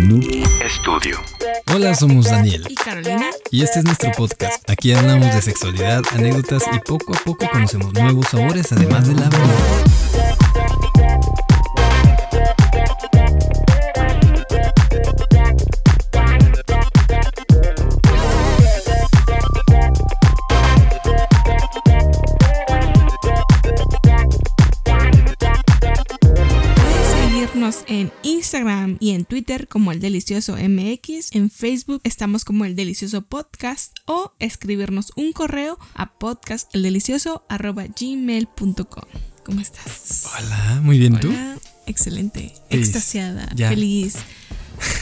Noob Estudio. Hola, somos Daniel. Y Carolina. Y este es nuestro podcast. Aquí hablamos de sexualidad, anécdotas y poco a poco conocemos nuevos sabores, además de la verdad. Twitter como el Delicioso MX. En Facebook estamos como el Delicioso Podcast o escribirnos un correo a podcasteldelicioso.gmail.com. ¿Cómo estás? Hola, muy bien, ¿tú? Hola, excelente, Feliz. extasiada, Ya. feliz.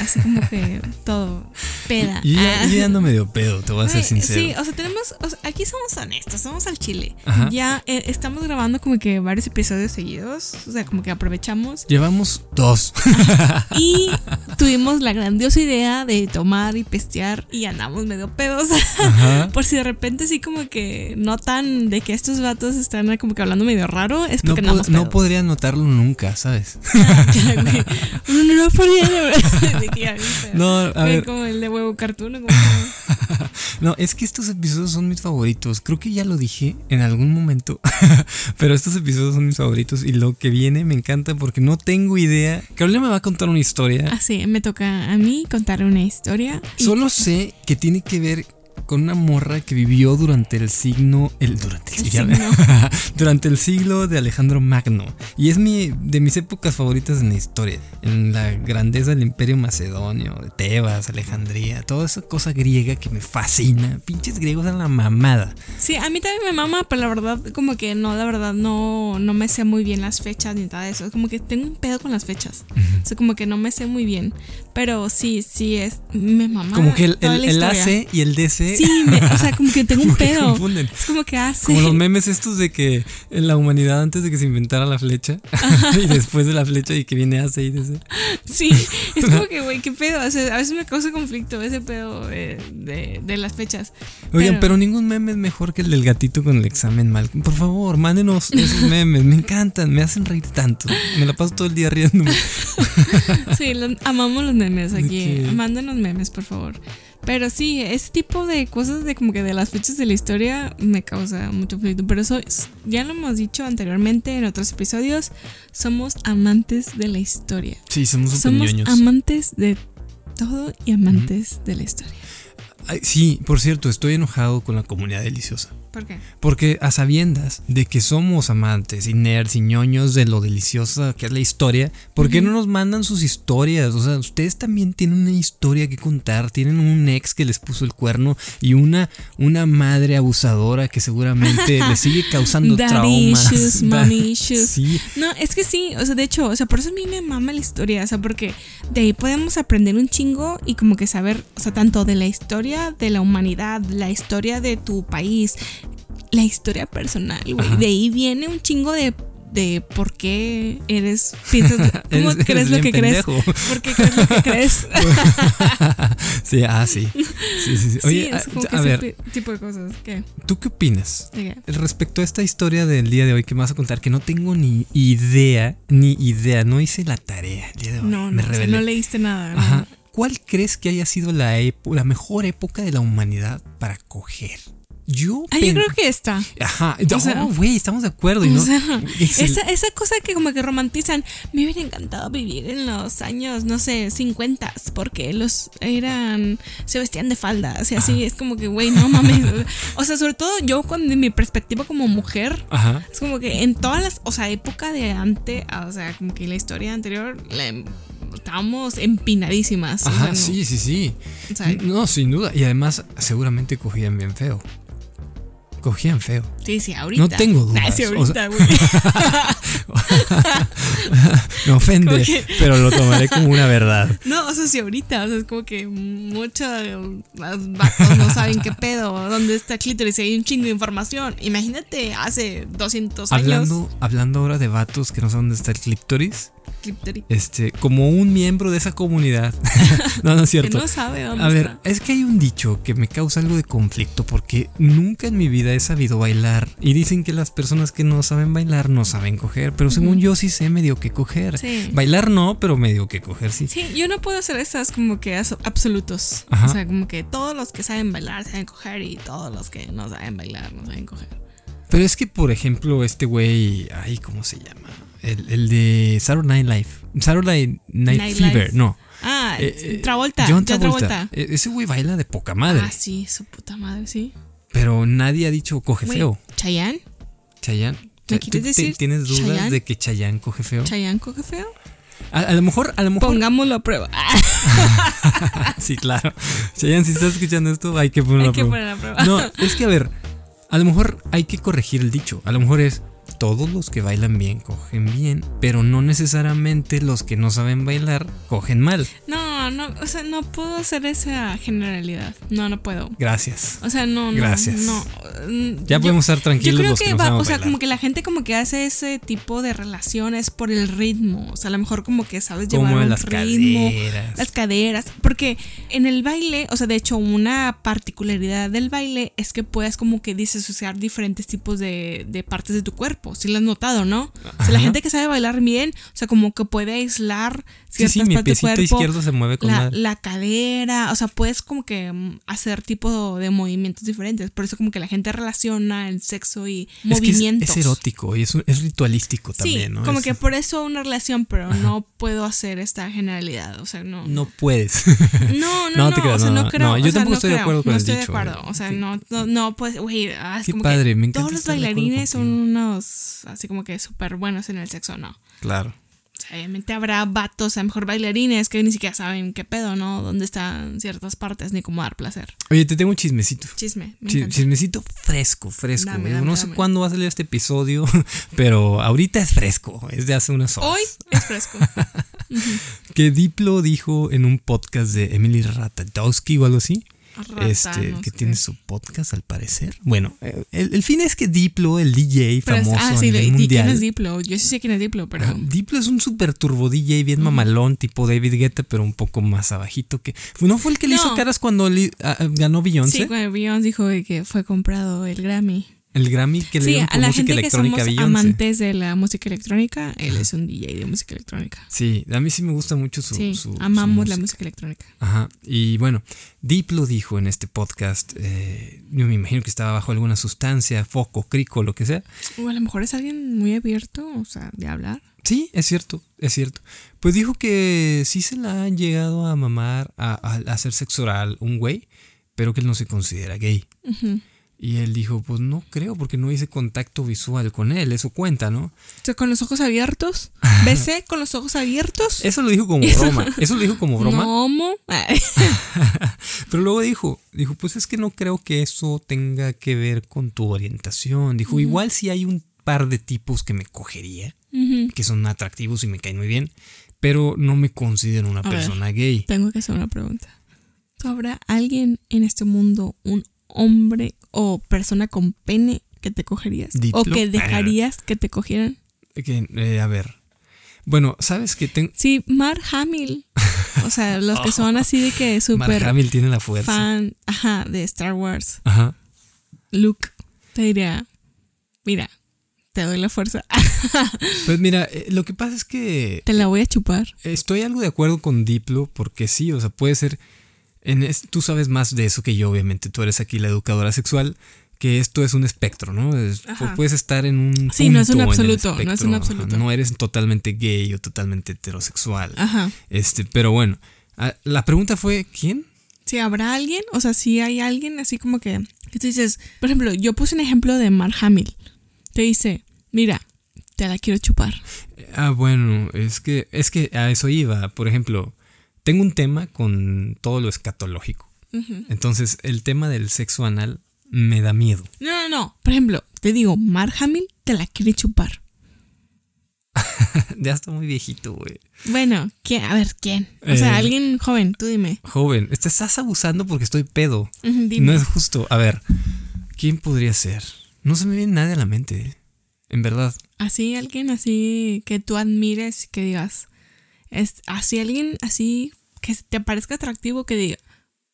Así como que todo peda. Yo ya, Ah. yo ando medio pedo, te voy a ser sincero. Sí, o sea, tenemos. o sea, aquí somos honestos, somos al chile. Ajá. Ya eh, estamos grabando como que varios episodios seguidos. O sea, como que aprovechamos. Llevamos dos. Y tuvimos la grandiosa idea de tomar y pestear. Y andamos medio pedos. Ajá. Por si de repente así como que notan de que estos vatos están como que hablando medio raro. Es No, porque po- no pedos. podría notarlo nunca, ¿sabes? Ya, güey. No, no, no No, a ver. Como el de huevo cartoon. No, es que estos episodios son mis favoritos. Creo que ya lo dije en algún momento. Pero estos episodios son mis favoritos. Y lo que viene me encanta porque no tengo idea. Carolina me va a contar una historia. Así, me toca a mí contar una historia. Solo sé que tiene que ver con una morra que vivió durante el signo. El, durante el, El signo. durante el siglo de Alejandro Magno. Y es mi, de mis épocas favoritas en la historia. En la grandeza del imperio macedonio, de Tebas, Alejandría, toda esa cosa griega que me fascina. Pinches griegos a la mamada. Sí, a mí también me mama, pero la verdad, como que no, la verdad, no, no me sé muy bien las fechas ni nada de eso. Es como que tengo un pedo con las fechas. O sea, como que no me sé muy bien. Pero sí, sí, es. Me mama. Como que el, el, el. AC y el DC. Sí, me- o sea, como que tengo un como que pedo. confunden. Es como que hace. Como los memes estos de que en la humanidad antes de que se inventara la flecha y después de la flecha y que viene AC y DC. Sí, es como que, güey, qué pedo. O sea, a veces me causa conflicto ese pedo eh, de, de las fechas. Oigan, Pero- pero, ningún meme es mejor que el del gatito con el examen mal. Por favor, mándenos esos memes. Me encantan, me hacen reír tanto. Me la paso todo el día riéndome. Sí, amamos los memes aquí. Mándenos memes, por favor. Pero sí, ese tipo de cosas de como que de las fechas de la historia me causa mucho conflicto. Pero eso es- ya lo hemos dicho anteriormente en otros episodios. Somos amantes de la historia. Sí, somos súper Somos ñoños. amantes de todo y amantes de la historia. Ay, Sí, por cierto, estoy enojado con la comunidad deliciosa. ¿Por qué? Porque a sabiendas de que somos amantes y nerds y ñoños de lo deliciosa que es la historia, ¿por qué no nos mandan sus historias? O sea, ustedes también tienen una historia que contar, tienen un ex que les puso el cuerno y una, una madre abusadora que seguramente le sigue causando Daddy traumas. issues, mommy issues. Sí, No, es que sí, o sea, de hecho, o sea, por eso a mí me mama la historia, o sea, porque de ahí podemos aprender un chingo y como que saber, o sea, tanto de la historia de la humanidad, la historia de tu país, la historia personal, güey. De ahí viene un chingo de, de por qué eres, piensas, ¿cómo Eres- crees eres lo que crees? ¿Por qué crees lo que crees? sí, ah, sí. Sí, sí, sí. Oye, sí, es como a, que a ver, tipo de cosas. ¿Qué? ¿tú qué opinas? Respecto a esta historia del día de hoy que me vas a contar, que no tengo ni idea, ni idea, no hice la tarea el día de hoy. No, me no, o sea, no leíste nada. ¿no? Ajá. ¿Cuál crees que haya sido la, la mejor época de la humanidad para coger? Yo, Ah, yo creo que esta. Ajá, o sea- no, güey, estamos de acuerdo. y no, sea, esa, esa cosa que como que romantizan, me hubiera encantado vivir en los años, no sé, 50, porque los eran, se vestían de faldas y así, es como que, güey, no mames. O sea, sobre todo yo con mi perspectiva como mujer, Ajá. es como que en todas las, o sea, época de antes, o sea, como que la historia anterior, la- estábamos empinadísimas. o Ajá, sea, no- sí, sí, sí. o sea, No, sin duda. Y además, seguramente cogían bien feo. Cogían feo. sí, sí, ahorita. No tengo dudas, Nah, sí, ahorita, güey. Me ofende, que- pero lo tomaré como una verdad. No, o sea, sí, ahorita, o sea, es como que muchos vatos no saben qué pedo, dónde está el clítoris, y hay un chingo de información. Imagínate hace 200 años. Hablando, hablando ahora de vatos que no saben dónde está el clítoris, este, como un miembro de esa comunidad. no, no es que cierto. no sabe dónde A ver, está. es que hay un dicho que me causa algo de conflicto porque nunca en mi vida he sabido bailar y dicen que las personas que no saben bailar no saben coger, pero según yo sí sé medio que coger. bailar. Sí. Bailar no, pero medio que coger sí. Sí, yo no puedo hacer esas como que absolutos. Ajá. O sea, como que todos los que saben bailar saben coger y todos los que no saben bailar no saben coger. Pero es que, por ejemplo, este güey, ay, ¿cómo se llama? El, el de Saturday Night Live. Saturday Night, Night Fever, Live. no. Ah, Eh, Travolta. John John Travolta. Travolta. E- Ese güey baila de poca madre. Ah, sí, su puta madre, sí. Pero nadie ha dicho coge feo. ¿Chayanne? Chayanne. ¿Me ¿Tú quieres te- decir ¿Tienes dudas Chayanne? de que Chayanne coge feo? ¿Chayanne coge feo? A, a lo mejor, a lo mejor. Pongámoslo a prueba. Sí, claro. Chayanne, si estás escuchando esto, hay que ponerlo hay a que prueba. poner a prueba. No, es que a ver, a lo mejor hay que corregir el dicho. A lo mejor es todos los que bailan bien cogen bien, pero no necesariamente los que no saben bailar cogen mal. No, no, o sea, no puedo hacer esa generalidad. No, no puedo. Gracias. O sea, no, no. Gracias. No. Mm, Ya yo- podemos estar Yo tranquilos creo los que, va, o sea, bailar. como que la gente como que hace ese tipo de relaciones por el ritmo. O sea, a lo mejor como que sabes llevar Como un las ritmo, caderas. las caderas, porque en el baile, o sea, de hecho, una particularidad del baile es que puedes como que disociar diferentes tipos de, de partes de tu cuerpo. Si lo has notado, ¿no? O sea, la Ajá. gente que sabe bailar bien, o sea, como que puede aislar Sí, ciertas sí, mi partes piecito del cuerpo izquierdo se mueve con la, la cadera, o sea, puedes como que mm, hacer tipo de movimientos diferentes. Por eso como que la gente relaciona el sexo y Es que es- movimientos. es, erótico y es, es ritualístico Sí, también, ¿no? como Es- que por eso una relación, pero no puedo hacer esta generalidad, o sea, no. No puedes. No, no, No no, te creas, o sea, no, no, no, creo. no, yo sea, tampoco no estoy de creo, acuerdo con no el estoy dicho, de acuerdo, o sea, Sí. no, no, no, pues, güey, ah, es Qué como padre, que me encanta todos los de bailarines son contigo. Unos, así como que súper buenos en el sexo, no. claro. O sea, obviamente habrá vatos, a lo mejor bailarines que ni siquiera saben qué pedo, ¿no? Dónde están ciertas partes, ni cómo dar placer. Oye, te tengo un chismecito. Chisme, me. Chismecito fresco, fresco. Dame, Digo, dame, no sé cuándo va a salir este episodio, pero ahorita es fresco, es de hace unas horas. Hoy es fresco. Que Diplo dijo en un podcast de Emily Ratajkowski o algo así. Este, que tiene su podcast al parecer. Bueno, eh, el, el fin es que Diplo, el DJ Pero es- famoso ah, a sí, nivel ¿y quién mundial. es Diplo? Yo sí sé quién es Diplo, pero. Diplo es un super turbo DJ bien mamalón, tipo David Guetta, pero un poco más abajito que. ¿No fue el que le hizo caras cuando li- ah, ah, ganó Beyoncé? Sí, cuando Beyoncé dijo que fue comprado el Grammy. El Grammy que le Sí, dieron a por la música gente que electrónica a somos Beyoncé. amantes de la música electrónica, él es un DJ de música electrónica. Sí, a mí sí me gusta mucho su. Sí, su- su amamos la música. música electrónica. Ajá. Y bueno, Diplo dijo en este podcast, eh, yo me imagino que estaba bajo alguna sustancia, foco, crico, lo que sea. O a lo mejor es alguien muy abierto, o sea, de hablar. Sí, es cierto, es cierto. Pues dijo que sí se la han llegado a mamar a, a- a hacer sexo oral un güey, pero que él no se considera gay. Ujú. Y él dijo, pues no creo, porque no hice contacto visual con él, eso cuenta, ¿no? O sea, con los ojos abiertos. Besé con los ojos abiertos. Eso lo dijo como broma, eso lo dijo como broma. Pero luego dijo, dijo, pues es que no creo que eso tenga que ver con tu orientación. Dijo, igual si hay un par de tipos que me cogería, que son atractivos y me caen muy bien, pero no me considero una A ver. persona gay. Tengo que hacer una pregunta. ¿Tú ¿Habrá alguien en este mundo, un hombre o persona con pene que te cogerías? Diplo. ¿O que dejarías que te cogieran? Eh, a ver. Bueno, ¿sabes que tengo... Sí, Mark Hamill. O sea, los que son así de que Mark súper Hamill tiene la fuerza. fan, ajá, de Star Wars. Ajá. Luke te diría, mira, te doy la fuerza. Pues mira, eh, lo que pasa es que te la voy a chupar. estoy algo de acuerdo con Diplo, porque sí, o sea, puede ser... En es- tú sabes más de eso que yo, obviamente. Tú eres aquí la educadora sexual, que esto es un espectro, ¿no? Es- puedes estar en un. Sí, no es un absoluto, no es un espectro, ajá, absoluto. No eres totalmente gay o totalmente heterosexual. Ajá. Este, pero bueno. La pregunta fue: ¿quién? Si habrá alguien, o sea, si hay alguien así como que, que tú dices, por ejemplo, yo puse un ejemplo de Mark Hamill. Te dice, mira, te la quiero chupar. Ah, bueno, es que, es que a eso iba. Por ejemplo, tengo un tema con todo lo escatológico. Entonces, el tema del sexo anal me da miedo. No, no, no. Por ejemplo, te digo, Mark Hamill te la quiere chupar. ya está muy viejito, güey. Bueno, ¿quién? A ver, ¿quién? O sea, Eh. alguien joven, tú dime. Joven, te estás abusando porque estoy pedo. Dime. No es justo. A ver, ¿quién podría ser? No se me viene nadie a la mente. En verdad. Así, alguien así que tú admires y que digas, es así alguien así que te parezca atractivo que diga,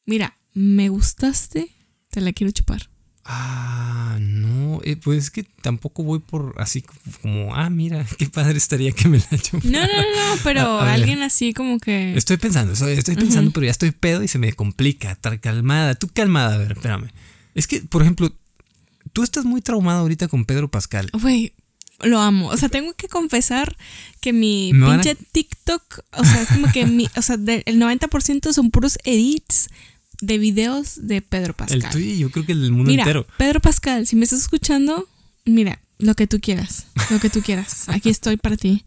mira, me gustaste, te la quiero chupar. Ah, no, eh, pues es que tampoco voy por así como, ah, mira, qué padre estaría que me la chupara. No, no, no, pero alguien así como que. Estoy pensando, estoy, estoy pensando, pero ya estoy pedo y se me complica. Estar calmada, tú calmada, a ver, espérame. Es que, por ejemplo, tú estás muy traumada ahorita con Pedro Pascal. Güey, lo amo. O sea, tengo que confesar que mi pinche TikTok, o sea, es como que mi, o sea, de- el 90% son puros edits de videos de Pedro Pascal. El tuyo yo creo que el del mundo Mira, entero. Pedro Pascal, si me estás escuchando, mira, lo que tú quieras, lo que tú quieras. Aquí estoy para ti.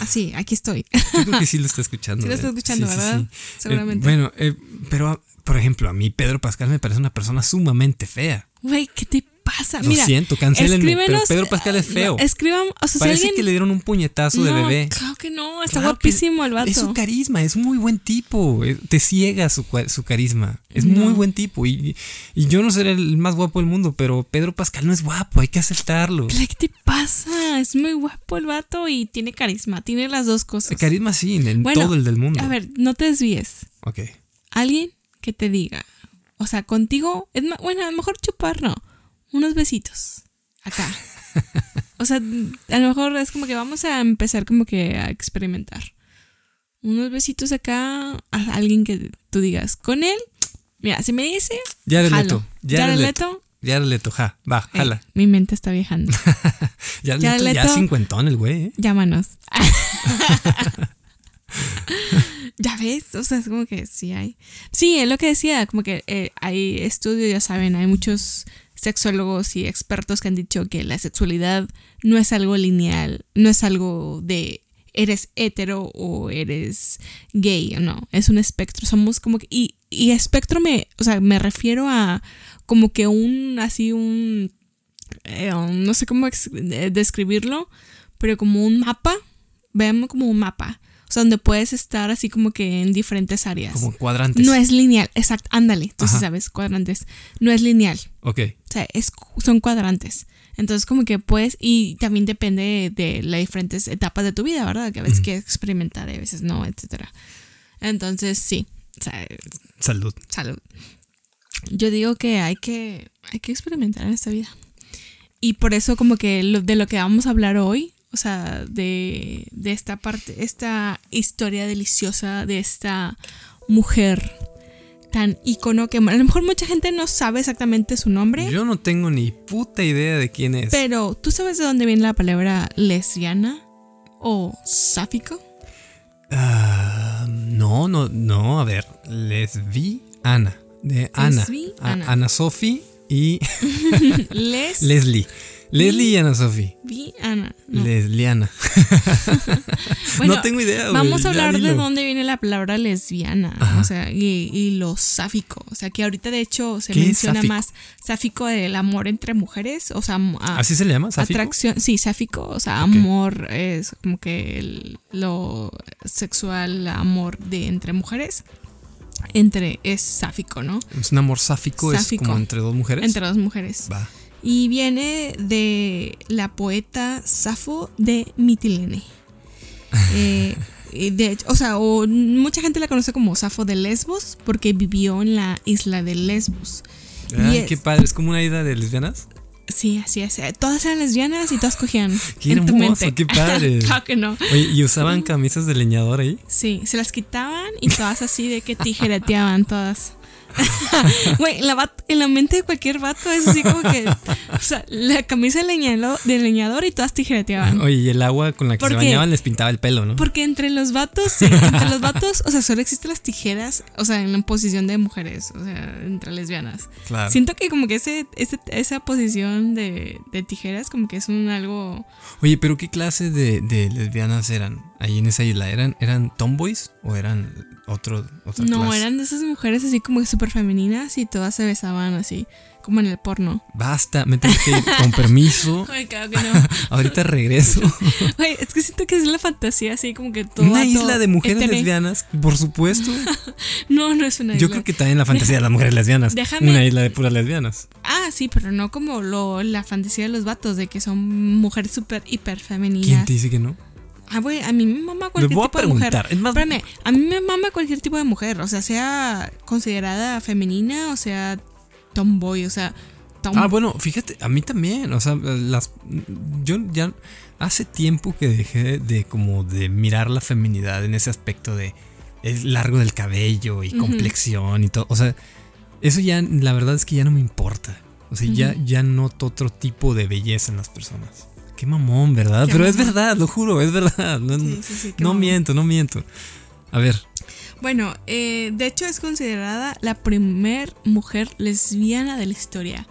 Así, aquí estoy. Yo creo que sí lo está escuchando. Sí lo está eh. escuchando, Sí, sí, ¿verdad? sí. Seguramente. Eh, bueno, eh, pero, por ejemplo, a mí Pedro Pascal me parece una persona sumamente fea. Güey, ¿qué te pasa? Lo Mira, siento, cancélenme, pero Pedro Pascal es feo. no, escriban, o sea, Parece si alguien... que le dieron un puñetazo de bebé. Claro que no, está Claro guapísimo el vato. Es su carisma, es un muy buen tipo. eh, Te ciega su, carisma. Es No. muy buen tipo. Y, y yo no seré el más guapo del mundo, pero Pedro Pascal no es guapo, hay que aceptarlo. ¿Qué te pasa? Es muy guapo el vato y tiene carisma, tiene las dos cosas. El carisma sí, en Bueno, todo el del mundo. A ver, no te desvíes. Ok. Alguien que te diga, o sea, contigo, es bueno, a lo mejor chupar no, unos besitos acá. O sea, a lo mejor es como que vamos a empezar como que a experimentar. Unos besitos acá a alguien que tú digas, con él, mira, si me dice, jalo. Leto. Jared Jared Leto. Jared Leto, ja. Va, eh, jala. mi mente está viajando. Jared Leto ya cincuentón el güey, ¿eh? Llámanos. ya ves, o sea, es como que sí hay. Sí, es lo que decía, como que eh, hay estudios, ya saben, hay muchos sexólogos y expertos que han dicho que la sexualidad no es algo lineal, no es algo de eres hetero o eres gay, no, es un espectro, somos como que, y, y espectro me, o sea, me refiero a como que un, así un, eh, um, no sé cómo eh, describirlo, pero como un mapa, veamos como un mapa, o sea, donde puedes estar así como que en diferentes áreas. Como cuadrantes. No es lineal, exacto, ándale, tú sí Ajá. sabes, cuadrantes, no es lineal, Ok. o sea, es, son cuadrantes. Entonces, como que puedes, y también depende de las diferentes etapas de tu vida, ¿verdad? Que a veces quieres experimentar, y a veces no, etcétera. Entonces, sí, o sea, Salud. salud. Yo digo que hay que, hay que experimentar en esta vida. Y por eso como que lo- de lo que vamos a hablar hoy, o sea, de, de esta parte, esta historia deliciosa de esta mujer tan ícono que a lo mejor mucha gente no sabe exactamente su nombre, Yo no tengo ni puta idea de quién es. pero ¿tú sabes de dónde viene la palabra lesbiana o sáfico? Ah, no, no, no, a ver. Lesbiana. De Ana. Lesbiana. Ana Sofi y Les Leslie. Leslie y Ana Sofi. Lesbiana. No. Lesliana. Bueno, no tengo idea. Vamos a hablar de dónde viene la palabra lesbiana, Ajá. o sea, y, y lo sáfico, o sea, que ahorita de hecho se ¿Qué es menciona más sáfico del amor entre mujeres, o sea, a- ¿Así se le llama? ¿Sáfico? atracción, sí, sáfico, o sea, amor es como que el- lo sexual, amor de entre mujeres, entre es sáfico, ¿no? Es un amor sáfico, Sáfico. es como entre dos mujeres. Entre dos mujeres. Va. Y viene de la poeta Safo de Mitilene. Eh, y de o sea, o mucha gente la conoce como Safo de Lesbos porque vivió en la isla de Lesbos. Ay, es- qué padre. Es como una isla de lesbianas. Sí, así es. Todas eran lesbianas y todas cogían. Qué hermoso, mente. qué padre. claro que no. Oye, ¿y usaban camisas de leñador ahí? Sí, se las quitaban y todas así de que tijereteaban todas. Güey, en la, bat- en la mente de cualquier vato es así como que, o sea, la camisa de, leñalo- de leñador y todas tijereteaban. Oye, y el agua con la que ¿Por se bañaban les pintaba el pelo, ¿no? Porque entre los vatos, sí, entre los vatos, o sea, solo existen las tijeras, o sea, en la posición de mujeres, o sea, entre lesbianas. Claro. Siento que como que ese, ese- esa posición de, de tijeras como que es un algo... Oye, pero ¿qué clase de, de lesbianas eran ahí en esa isla? ¿Eran, eran tomboys o eran otro, otra No, clase? eran de esas mujeres así como súper femeninas y todas se besaban así, como en el porno. Basta, me tengo que ir con permiso. Ay, claro que no. Ahorita regreso. Es que siento que es la fantasía así como que todo... Una isla de mujeres lesbianas, por supuesto. No, no es una isla. Yo creo que también la fantasía de las mujeres lesbianas. déjame- Una isla de puras lesbianas. Ah, sí, pero no como lo, la fantasía de los vatos, de que son mujeres súper hiper femeninas. ¿Quién te dice que no? Ah, güey, a mí me mama cualquier a tipo de mujer. preguntar. Es más, Espérame, a mí me mama cualquier tipo de mujer, o sea, sea considerada femenina o sea tomboy, o sea, Tom. Ah, bueno, fíjate, a mí también, o sea, las yo ya hace tiempo que dejé de como de mirar la feminidad en ese aspecto de el largo del cabello y complexión y todo, o sea, eso ya la verdad es que ya no me importa. O sea, ya ya noto otro tipo de belleza en las personas. Qué mamón, ¿verdad? Qué Pero es verdad, lo juro, es verdad. No, Sí, sí, sí, qué no mamón. miento, no miento. A ver, Bueno, eh, de hecho es considerada la primer mujer lesbiana de la historia.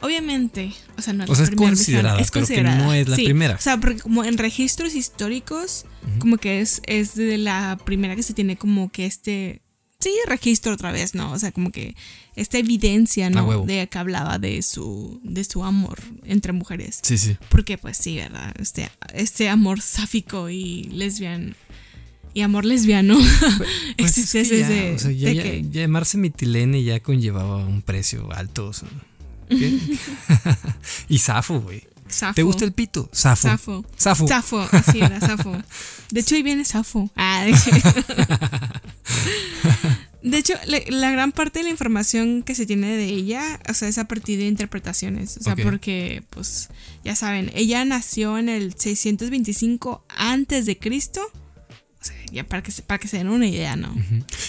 Obviamente, o sea, no O sea, es la primer considerada, es pero que no es la sí. primera. O sea, porque como en registros históricos, como que es, es de la primera que se tiene como que este, sí, registro otra vez, ¿no? O sea, como que esta evidencia, ¿no? De que hablaba de su, de su amor entre mujeres. sí, sí. Porque pues sí, ¿verdad? Este, este amor sáfico y lesbiano. Y amor lesbiano. Pues Existe es que ya, desde o sea, ya, ya- que- llamarse mitilene ya conllevaba un precio alto. o sea, ¿qué? y Safo, güey. Safo. ¿Te gusta el pito? Safo. Safo. Safo. Safo, así era, Safo. De hecho, ahí viene Safo. Ah, de De hecho, la gran parte de la información que se tiene de ella, o sea, es a partir de interpretaciones. O sea, porque, pues, ya saben, ella nació en el 625 antes de Cristo. Ya para que, se, para que se den una idea, ¿no?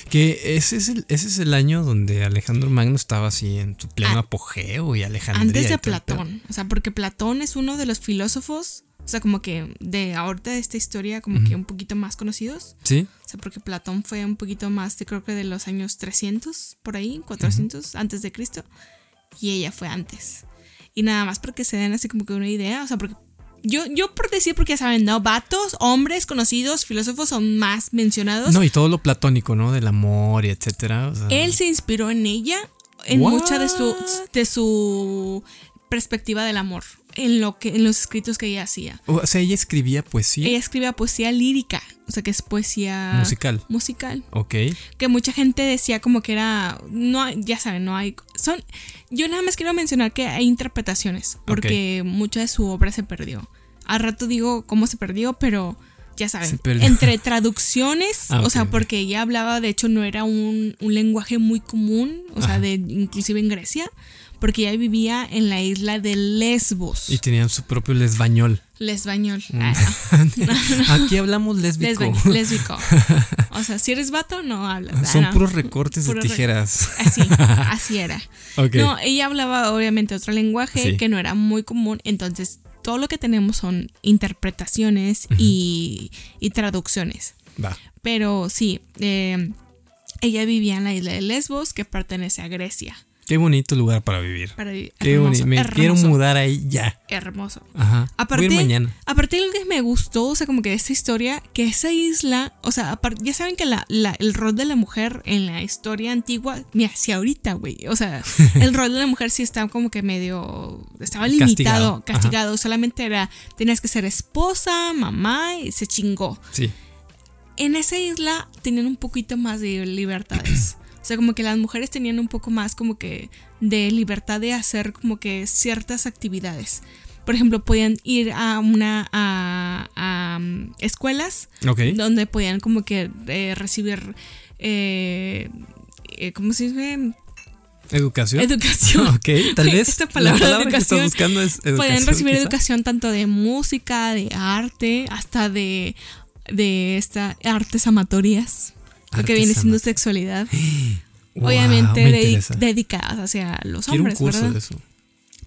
Que ese es, el, ese es el año donde Alejandro Magno estaba así en su pleno Ah, apogeo y Alejandría. Antes de. Platón. O sea, porque Platón es uno de los filósofos, o sea, como que de ahorita de esta historia, como que un poquito más conocidos. ¿Sí? O sea, porque Platón fue un poquito más, de, creo que de los años 300, por ahí, 400 antes de Cristo. Y ella fue antes. Y nada más porque se den así como que una idea, o sea, porque yo, yo por decir, porque ya saben, ¿no? Vatos, hombres conocidos, filósofos son más mencionados. No, y todo lo platónico, ¿no? Del amor y etcétera. o sea, Él se inspiró en ella, en What? mucha de su, de su perspectiva del amor, en, lo que, en los escritos que ella hacía. o sea, ella escribía poesía Ella escribía poesía lírica, o sea, que es poesía musical. musical. Ok. que mucha gente decía como que era no ya saben no hay son yo nada más quiero mencionar que hay interpretaciones porque mucha de su obra se perdió al rato digo cómo se perdió pero ya saben entre traducciones Ah, o sea porque ella hablaba de hecho no era un, un lenguaje muy común o sea de inclusive en Grecia porque ella vivía en la isla de Lesbos Y tenían su propio lesbañol. lesbañol Mm. Ah, Aquí hablamos lésbico. lesbañol, lésbico o sea si eres vato no hablas ah, Son no. puros recortes de re- tijeras. así así era. No, ella hablaba obviamente otro lenguaje Sí. que no era muy común, entonces todo lo que tenemos son interpretaciones y, y traducciones. Va. Pero sí, eh, ella vivía en la isla de Lesbos, que pertenece a Grecia. Qué bonito lugar para vivir. Para vivir- Qué hermoso. Me hermoso, quiero mudar ahí ya. Hermoso. Ajá. Aparte, Voy a ir mañana. aparte de lo que me gustó, o sea, como que esta historia, que esa isla, o sea, ya saben que la, la- el rol de la mujer en la historia antigua, mira, si ahorita, güey, o sea, el rol de la mujer sí estaba como que medio, estaba Castigado, limitado, ajá. castigado, solamente era, tenías que ser esposa, mamá, y se chingó. Sí. En esa isla tenían un poquito más de libertades. O sea, como que las mujeres tenían un poco más como que de libertad de hacer como que ciertas actividades. Por ejemplo, podían ir a una a, a, um, escuelas donde podían como que eh, recibir eh, eh, ¿cómo se dice? ¿Educación? Educación. ok, tal vez. esta palabra la palabra que buscando es educación. Podían recibir quizá. educación tanto de música, de arte, hasta de, de esta, artes amatorias. Lo que viene siendo sexualidad. Wow, obviamente dedicadas hacia los Quiero un hombres, curso ¿verdad? de eso.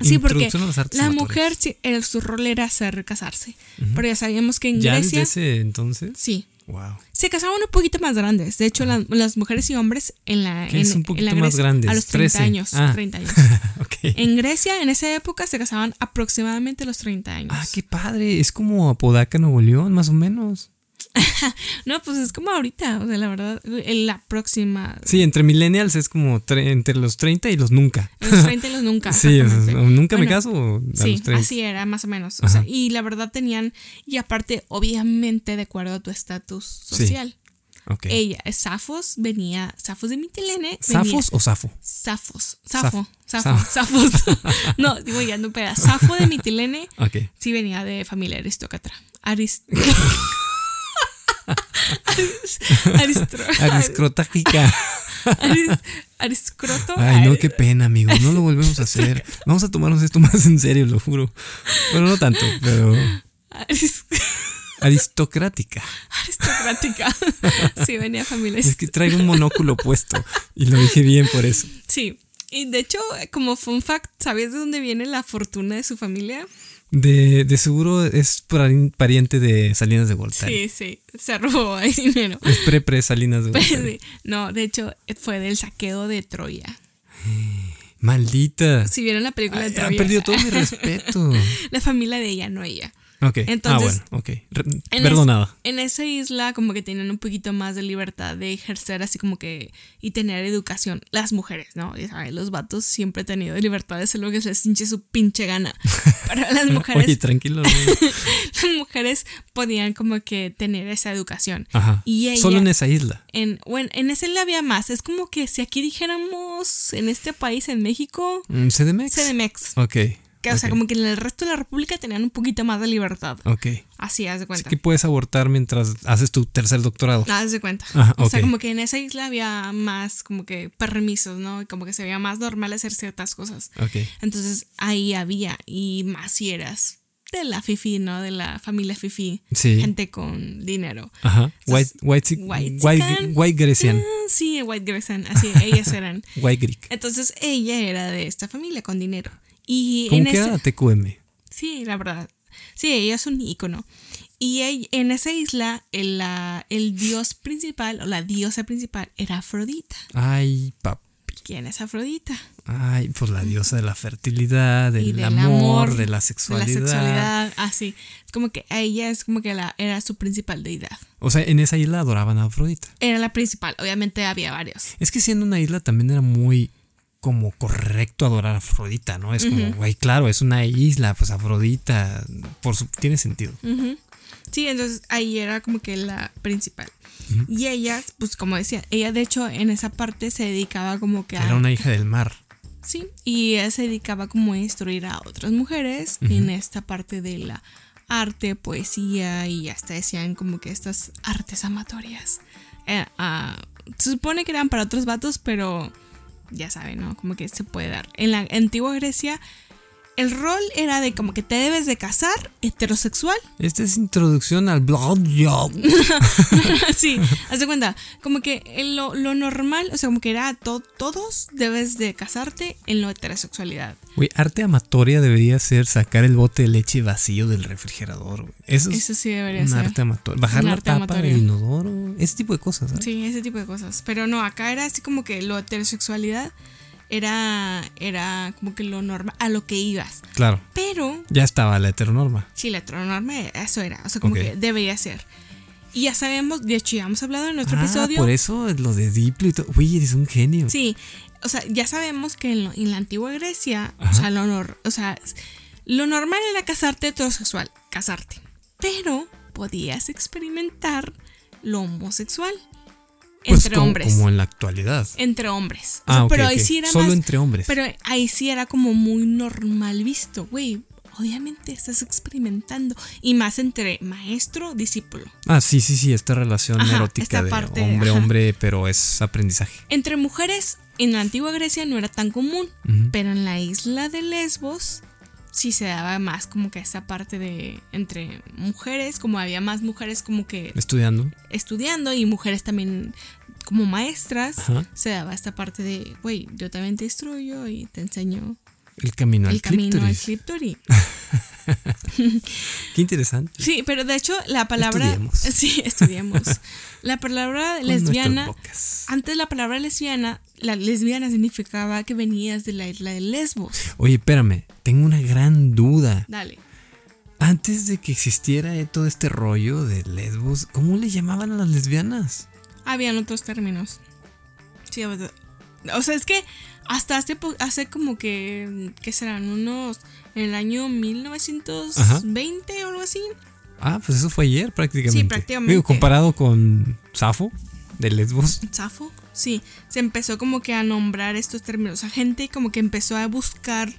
Sí, porque La mujer, sí, el, su rol era hacer casarse. Pero ya sabíamos que en ¿Ya Grecia, desde ese entonces? sí, Wow. se casaban un poquito más grandes. De hecho, las, las mujeres y hombres en la, ¿Qué en, es un en poquito la más Grecia, grandes? a los 30 13. años. Ah. 30 años. ok. En Grecia, en esa época, se casaban aproximadamente a los 30 años. Ah, qué padre. Es como Apodaca, Nuevo León, más o menos. No, pues es como ahorita, o sea, la verdad, en la próxima. Sí, entre millennials es como tre- entre los 30 y los nunca. Los 30 y los nunca. Sí, o nunca me caso o a Sí, los 30. así era, más o menos. O sea, y la verdad tenían, y aparte, obviamente, de acuerdo a tu estatus social. Ella, Safos, venía, Safos de Mitilene. ¿Safos o Safo? Safos, Safo. Safo, Safo, Safos. no, digo ya no peda. Safo de Mitilene Ok. sí venía de familia aristócrata. Arist... Ariscrotágica. Aris- Ariscroto. Ay, no, qué pena, amigos. No lo volvemos a hacer. Vamos a tomarnos esto más en serio, lo juro. Bueno, no tanto, pero Aris- aristocrática. aristocrática. sí, venía familia. Es que traigo un monóculo puesto y lo dije bien por eso. Sí. Y de hecho, como fun fact, ¿sabías de dónde viene la fortuna de su familia? De, de seguro es pari- pariente de Salinas de Gortari. Sí, sí, se robó ahí dinero. Es pre-pre Salinas de Gortari. Sí. No, de hecho, fue del saqueo de Troya. Maldita. Si vieron la película de Troya. ha perdido todo mi respeto. La familia de ella, no ella. Ok. ah, Entonces, bueno, ok. Re- en Perdonada. En esa isla como que tenían un poquito más de libertad de ejercer así como que y tener educación. Las mujeres, ¿no? Ya sabes, los vatos siempre han tenido libertad de hacer lo que se les hinche su pinche gana. Pero las mujeres, Oye, tranquilo. las mujeres podían como que tener esa educación. Ajá. Y ella- Solo en esa isla. En, bueno, en esa isla había más. Es como que si aquí dijéramos en este país, en México, Mm, ¿CDMX? CDMX. Ok. Que, o sea, como que en el resto de la república tenían un poquito más de libertad. Ok. Así, haz de Así cuenta. que puedes abortar mientras haces tu tercer doctorado. Haz de cuenta. Ajá, O sea, como que en esa isla había más como que permisos, ¿no? Y como que se veía más normal hacer ciertas cosas. Ok. Entonces ahí había, y más si eras de la Fifi, ¿no? De la familia Fifi. Sí. Gente con dinero. Ajá. White, Entonces, white, white white, chican. white Grecian. Ah, sí, White Grayson, así, ellas eran. White Greek. Entonces ella era de esta familia con dinero. Y ¿Cómo en queda ese, TQM? Sí, la verdad. Sí, ella es un ícono. Y en esa isla, el, la- el dios principal, o la diosa principal, era Afrodita. Ay, papi. ¿Quién es Afrodita? Ay, pues la diosa de la fertilidad, del del amor, amor, de la De la sexualidad. sexualidad, así. Como que ella es como que la, era su principal deidad. O sea, en esa isla adoraban a Afrodita. Era la principal, obviamente había varios. Es que siendo una isla también era muy como correcto adorar a Afrodita, ¿no? Es como, güey, claro, es una isla, pues Afrodita, por su, tiene sentido. Sí, entonces ahí era como que la principal. Y ella, pues como decía, ella de hecho en esa parte se dedicaba como que a... Era una hija del mar. Sí, y ella se dedicaba como a instruir a otras mujeres en esta parte de la arte, poesía y hasta decían como que estas artes amatorias. Eh, ah, se supone que eran para otros vatos, pero ya saben, ¿no? Como que se puede dar. En la antigua Grecia, el rol era de como que te debes de casar, heterosexual. Esta es introducción al blowjob. sí, haz de cuenta, como que lo, lo normal, o sea, como que era to- todos debes de casarte en la heterosexualidad. Güey, arte amatoria debería ser sacar el bote de leche vacío del refrigerador. güey. Eso es Eso sí debería un ser. arte. Bajar Un la tapa del inodoro. Ese tipo de cosas. Sí, ese tipo de cosas. Pero no, acá era así como que lo heterosexualidad era, era como que lo normal, a lo que ibas. Claro. Pero Ya estaba la heteronorma. sí, la heteronorma, eso era, o sea, como que debería ser. Y ya sabemos, de hecho ya hemos hablado en nuestro Ah, episodio. por eso es lo de Diplo y todo. Güey, eres un genio. Sí, o sea, ya sabemos que en, lo- en la antigua Grecia, o sea, lo, nor- o sea, lo normal era casarte heterosexual, casarte. Pero podías experimentar lo homosexual Pues entre como, hombres. como en la actualidad. Entre hombres. O Ah, sea, ok, pero ahí sí era Solo más. entre hombres. Pero ahí sí era como muy normal visto, güey. Obviamente estás experimentando. Y más entre maestro, discípulo. Ah, sí, sí, sí, esta relación Ajá, erótica esta de parte, hombre, ajá. hombre, pero es aprendizaje. Entre mujeres, en la antigua Grecia no era tan común. Pero en la isla de Lesbos sí se daba más como que esa parte de entre mujeres, como había más mujeres como que Estudiando. estudiando y mujeres también como maestras, Ajá. se daba esta parte de, güey, yo también te instruyo y te enseño El camino al el camino al clítoris. Qué interesante. Sí, pero de hecho la palabra... Estudiemos. Sí, estudiamos. la palabra lesbiana... Antes la palabra lesbiana, la lesbiana significaba que venías de la isla de Lesbos. Oye, espérame, tengo una gran duda. Dale. Antes de que existiera eh, todo este rollo de lesbos, ¿cómo le llamaban a las lesbianas? Habían otros términos. Sí, o sea, es que hasta hace, hace como que, ¿qué serán? Unos, en el año 1920 o algo así. Ah, pues eso fue ayer prácticamente. Sí, prácticamente. Digo, comparado con Safo de lesbos. Safo, sí, se empezó como que a nombrar estos términos. O sea, gente como que empezó a buscar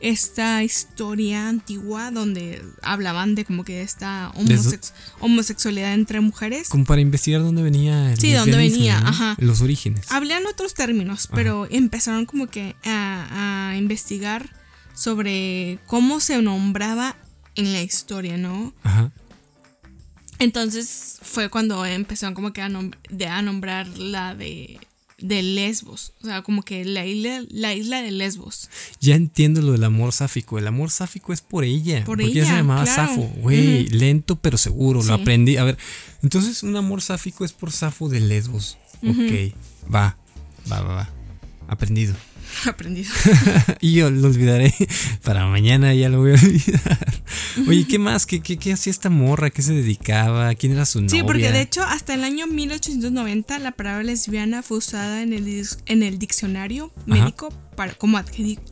esta historia antigua donde hablaban de como que esta homosex- homosexualidad entre mujeres. Como para investigar dónde venía el Sí, dónde venía, ¿no? ajá. Los orígenes. Hablan otros términos, pero empezaron como que a, a investigar sobre cómo se nombraba en la historia, ¿no? Ajá. Entonces fue cuando empezaron como que a, nom- de- a nombrar la de, de Lesbos, o sea, como que la isla, la isla de Lesbos. Ya entiendo lo del amor sáfico. El amor sáfico es por ella. Por porque ella se llamaba claro. Safo. Güey, lento pero seguro. Lo aprendí. A ver, entonces un amor sáfico es por Safo de Lesbos. Ok, va, va, va, va. Aprendido. Aprendido. y yo lo olvidaré. Para mañana ya lo voy a olvidar. Oye, ¿qué más? ¿Qué, qué, qué hacía esta morra? ¿Qué se dedicaba? ¿Quién era su novia? Sí, porque de hecho hasta el año 1890 la palabra lesbiana fue usada en el, en el diccionario médico para, como adjetivo.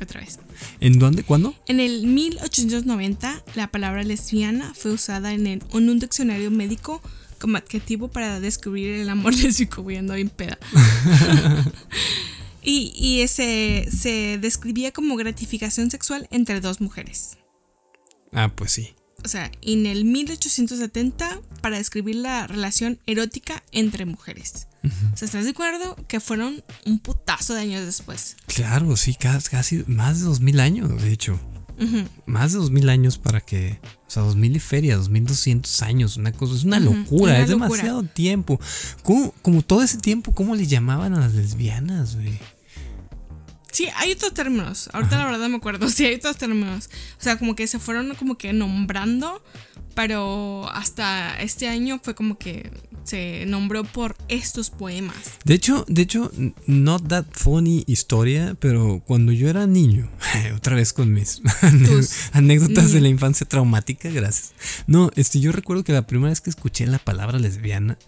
Otra vez. ¿En dónde? ¿Cuándo? En el 1890 la palabra lesbiana fue usada en, el- en un diccionario médico como adjetivo para descubrir el amor lésbico, güey, ando bien peda. y y ese, se describía como gratificación sexual entre dos mujeres. Ah, pues sí. O sea, en el 1870 para describir la relación erótica entre mujeres. O sea, ¿estás de acuerdo? Que fueron un putazo de años después. Claro, sí, casi, más de dos mil años, de hecho. Más de dos mil años para que. O sea, dos mil y feria, dos mil doscientos años, una cosa. Es una locura, una es locura. demasiado tiempo. ¿Cómo, como todo ese tiempo, ¿cómo le llamaban a las lesbianas, güey? Sí, hay otros términos. Ahorita la verdad me acuerdo. Sí, hay otros términos. O sea, como que se fueron como que nombrando, pero hasta este año fue como que se nombró por estos poemas. De hecho, de hecho, not that funny historia, pero cuando yo era niño, otra vez con mis anécdotas de la infancia traumática, gracias. No, este, yo recuerdo que la primera vez que escuché la palabra lesbiana,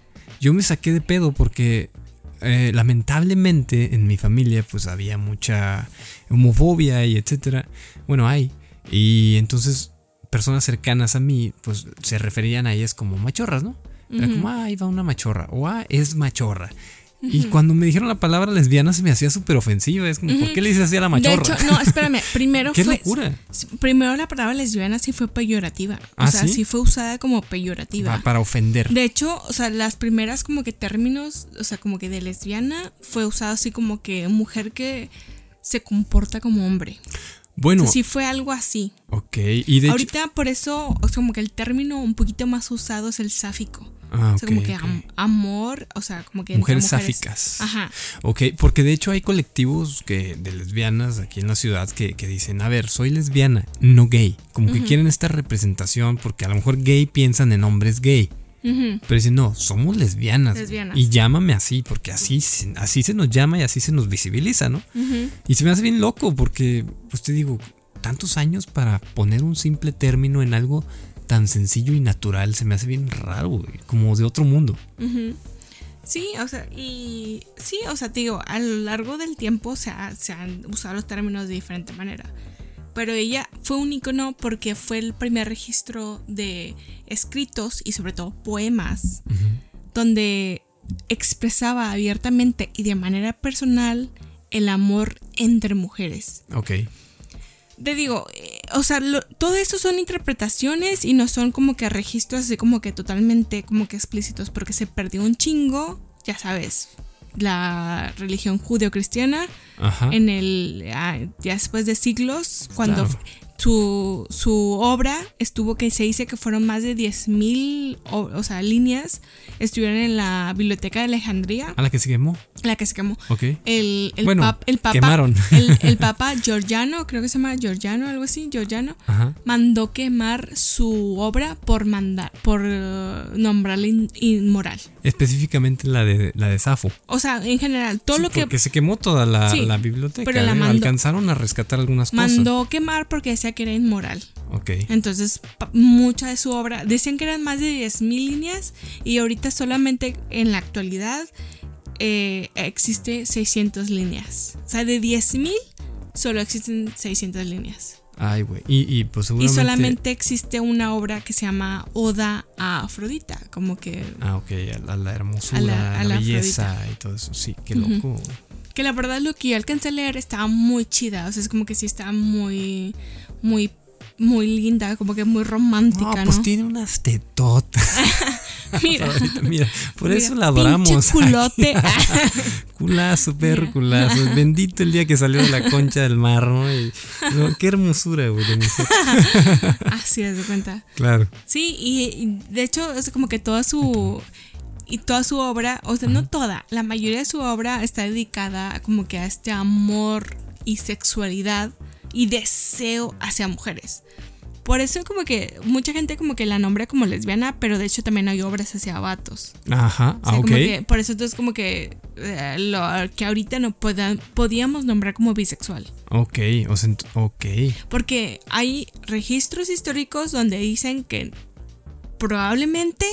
yo me saqué de pedo porque eh, lamentablemente en mi familia pues había mucha homofobia y etcétera. Bueno, hay. Y entonces personas cercanas a mí pues se referían a ellas como machorras, ¿no? Era como, ah, ahí va una machorra. O ah, es machorra. Y cuando me dijeron la palabra lesbiana se me hacía súper ofensiva. Es como, ¿por qué le dices así a la De machorra? hecho, no, espérame. Primero ¡Qué fue. locura! Primero la palabra lesbiana sí fue peyorativa. O ¿Ah, sea, sí? sí? fue usada como peyorativa. Pa- para ofender. De hecho, o sea, las primeras como que términos, o sea, como que de lesbiana fue usado así como que mujer que se comporta como hombre. Bueno, O sea, sí fue algo así. ok. Y de. Ahorita por eso, o sea, como que el término un poquito más usado es el sáfico. Ah, o sea, ok, como que am- amor, o sea, como que Mujeres mujeres. sáficas. Ajá. Ok, porque de hecho hay colectivos que, de lesbianas aquí en la ciudad que, que dicen, a ver, soy lesbiana, no gay. Como que quieren esta representación porque a lo mejor gay piensan en hombres gay. Pero dicen, no, somos lesbianas. Lesbianas. Y llámame así, porque así, se- así se nos llama y así se nos visibiliza, ¿no? Y se me hace bien loco porque, pues te digo, tantos años para poner un simple término en algo tan sencillo y natural, se me hace bien raro, güey, como de otro mundo. Sí, o sea, y sí, o sea, te digo, a lo largo del tiempo se, ha- se han usado los términos de diferente manera. Pero ella fue un icono porque fue el primer registro de escritos y sobre todo poemas donde expresaba abiertamente y de manera personal el amor entre mujeres. Ok. Te digo, eh, o sea, lo- todo esto son interpretaciones y no son como que registros así como que totalmente como que explícitos, porque se perdió un chingo, ya sabes, la religión judeocristiana Ajá. en el, ah, ya después de siglos, cuando Claro. su, su obra estuvo que se dice que fueron más de 10.000 o, o sea, líneas, estuvieron en la biblioteca de Alejandría, A la que se quemó. La que se quemó. Ok. El, el, Bueno, pap- el papa, quemaron. El, el papa Giorgiano, creo que se llama Giorgiano, algo así, Giorgiano, Ajá. mandó quemar su obra por mandar, por eh, nombrarla in- inmoral. Específicamente la de la de Safo. O sea, en general, todo Sí, lo que porque se quemó toda la, Sí, la biblioteca. pero la ¿eh? mandó- Alcanzaron a rescatar algunas cosas. mandó quemar porque decía que era inmoral. Ok. Entonces, mucha de su obra, decían que eran más de 10.000 líneas y ahorita solamente en la actualidad eh, existe 600 líneas. O sea, de 10.000 solo existen 600 líneas. Ay, güey. Y, y pues Y solamente existe una obra que se llama Oda a Afrodita, como que, Ah, ok. A la, a la hermosura, A la- a la, la belleza y todo eso. Sí, qué loco. Que la verdad lo que yo alcancé a leer estaba muy chida. O sea, es como que sí estaba muy, muy, muy linda, como que muy romántica, ¿no? pues tiene unas tetotas. mira, Ahorita, mira, por mira, eso la adoramos. culote. Culazo, perro, Mira. culazo. Bendito el día que salió de la concha del mar, ¿no? Y- no, qué hermosura, güey. Así es de cuenta. Claro. Sí, y, y de hecho es como que toda su y toda su obra, o sea, no toda, la mayoría de su obra está dedicada como que a este amor y sexualidad y deseo hacia mujeres. Por eso como que mucha gente como que la nombra como lesbiana, pero de hecho también hay obras hacia vatos. Ajá, O sea, ah, ok. como que por eso entonces como que eh, lo que ahorita no pueda- podíamos nombrar como bisexual. Ok, o sea, ent- ok. Porque hay registros históricos donde dicen que probablemente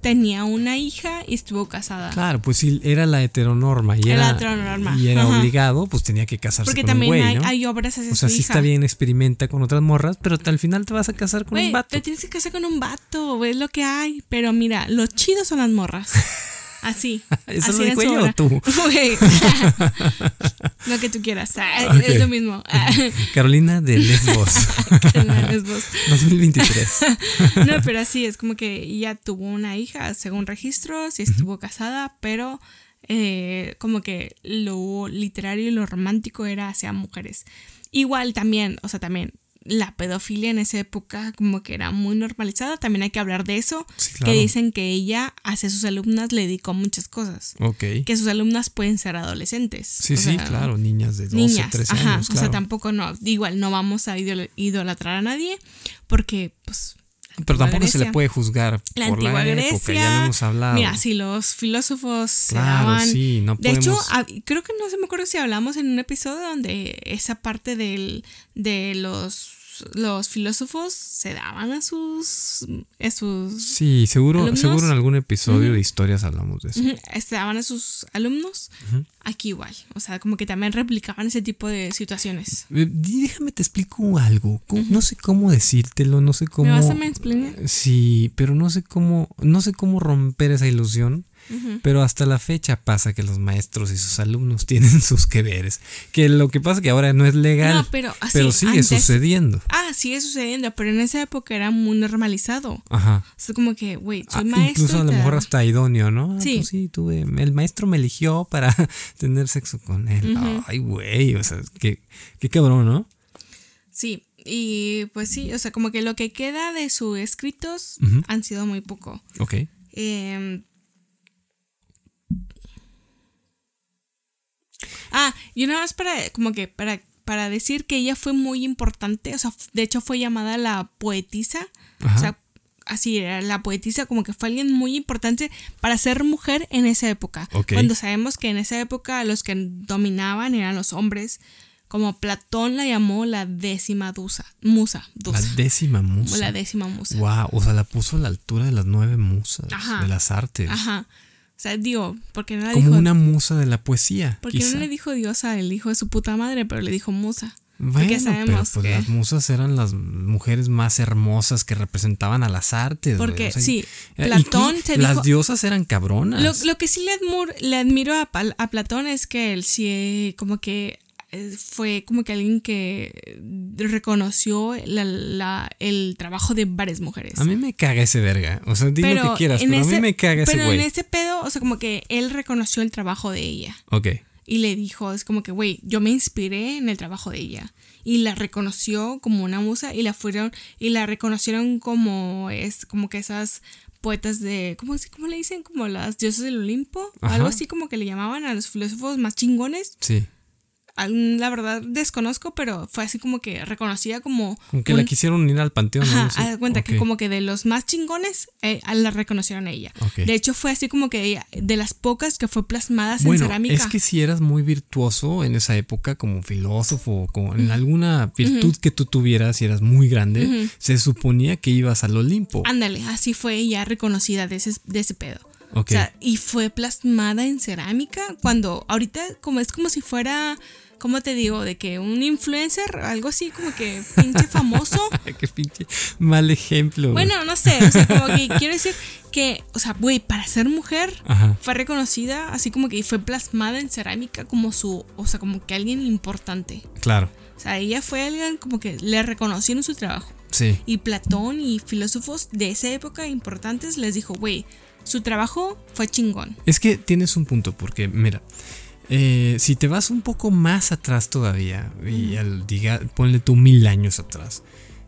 tenía una hija y estuvo casada. Claro, pues sí, era la heteronorma y Era era, la heteronorma, y era ajá. obligado, pues tenía que casarse Porque con un también güey, hay, ¿no? hay obras hacia o sea, sí hija. está bien, experimenta con otras morras, pero al final te vas a casar con Güey, un vato. te tienes que casar con un vato, es lo que hay. Pero mira, lo chido son las morras. Así. ¿Eso así lo en dijo o tú? Güey. lo que tú quieras. ah, Ok. Es lo mismo. Ah, Carolina de Lesbos, es vos. 2023. No, pero así es como que ella tuvo una hija, según registros, y estuvo casada, pero eh, como que lo literario y lo romántico era hacia mujeres. Igual también, o sea, también la pedofilia en esa época como que era muy normalizada, también hay que hablar de eso, Sí, claro. que dicen que ella hacia sus alumnas le dedicó muchas cosas, Ok. que sus alumnas pueden ser adolescentes. Sí, o sí, sea, claro, niñas de 12, niñas, 13 ajá, años, o sea, claro. tampoco no, igual no vamos a idol- idolatrar a nadie porque pues Pero tampoco se le Grecia. puede juzgar la por antigua la Grecia. época, ya lo hemos hablado. Mira, si los filósofos claro, daban. sí, no De podemos... hecho, creo que no se me acuerdo si hablamos en un episodio donde esa parte del, de los, los filósofos se daban a sus. A sus sí, seguro, alumnos. seguro en algún episodio de historias hablamos de eso. Se daban a sus alumnos. Aquí igual. O sea, como que también replicaban ese tipo de situaciones. Eh, Déjame te explico algo. ¿Cómo- No sé cómo decírtelo, no sé cómo. ¿Me vas a mansplainar? Sí, pero no sé cómo, no sé cómo romper esa ilusión. Pero hasta la fecha pasa que los maestros y sus alumnos tienen sus que veres. Que lo que pasa que ahora no es legal. No, pero así, pero sigue antes- sucediendo. Ah, sigue sucediendo, pero en esa época era muy normalizado. Ajá. O sea, como que, güey, soy Ah, maestro. incluso a lo mejor hasta idóneo, ¿no? Ah, Sí. pues sí, tuve, el maestro me eligió para tener sexo con él. Ay, güey, o sea, qué, qué cabrón, ¿no? Sí, y pues sí, o sea, como que lo que queda de sus escritos han sido muy poco. Ok. Eh, ah, y una más para, como que para, para decir que ella fue muy importante, o sea, de hecho fue llamada la poetisa, Ajá. o sea, así era, la poetisa como que fue alguien muy importante para ser mujer en esa época. Cuando sabemos que en esa época los que dominaban eran los hombres, como Platón la llamó la décima dusa, musa, La décima musa. la décima musa. Wow, o sea, la puso a la altura de las nueve musas Ajá. de las artes. Ajá. O sea, digo, porque no le Como dijo una musa de la poesía. Porque quizá. no le dijo diosa el hijo de su puta madre, pero le dijo musa. Bueno, pero sabemos pues que- las musas eran las mujeres más hermosas que representaban a las artes. Porque o sea, sí, Platón se Las dijo- diosas eran cabronas. Lo, lo que sí le, admur- le admiro a, a Platón es que él sí, como que fue como que alguien que reconoció la- la- el trabajo de varias mujeres. A mí me caga ese verga. O sea, di lo que quieras, pero a ese- mí me caga ese Pero güey. en ese pedo, o sea, como que él reconoció el trabajo de ella. Ok. Y le dijo, es como que, güey, yo me inspiré en el trabajo de ella. Y la reconoció como una musa y la fueron, y la reconocieron como es, como que esas poetas de, ¿cómo, cómo le dicen? Como las diosas del Olimpo. Ajá. Algo así como que le llamaban a los filósofos más chingones. Sí. La verdad desconozco, pero fue así como que reconocida como... Como que un- la quisieron unir al panteón. Ajá, ¿no? De cuenta que como que de los más chingones eh, la reconocieron a ella. De hecho fue así como que ella- de las pocas que fue plasmadas en Bueno, cerámica. es que si eras muy virtuoso en esa época como filósofo, como en alguna virtud que tú tuvieras y eras muy grande, se suponía que ibas al Olimpo. Ándale, así fue ella reconocida de ese, de ese pedo. O sea, y fue plasmada en cerámica cuando ahorita como es como si fuera ¿cómo te digo? De que un influencer, algo así como que pinche famoso. Qué pinche mal ejemplo. güey. Bueno, no sé, o sea, como que quiero decir que, o sea, güey, para ser mujer Ajá. fue reconocida, así como que fue plasmada en cerámica como su, o sea, como que alguien importante. Claro. O sea, ella fue alguien como que le reconocieron su trabajo. Sí. Y Platón y filósofos de esa época importantes les dijo, güey, su trabajo fue chingón. Es que tienes un punto, porque mira, eh, si te vas un poco más atrás todavía, y al diga, ponle tú mil años atrás,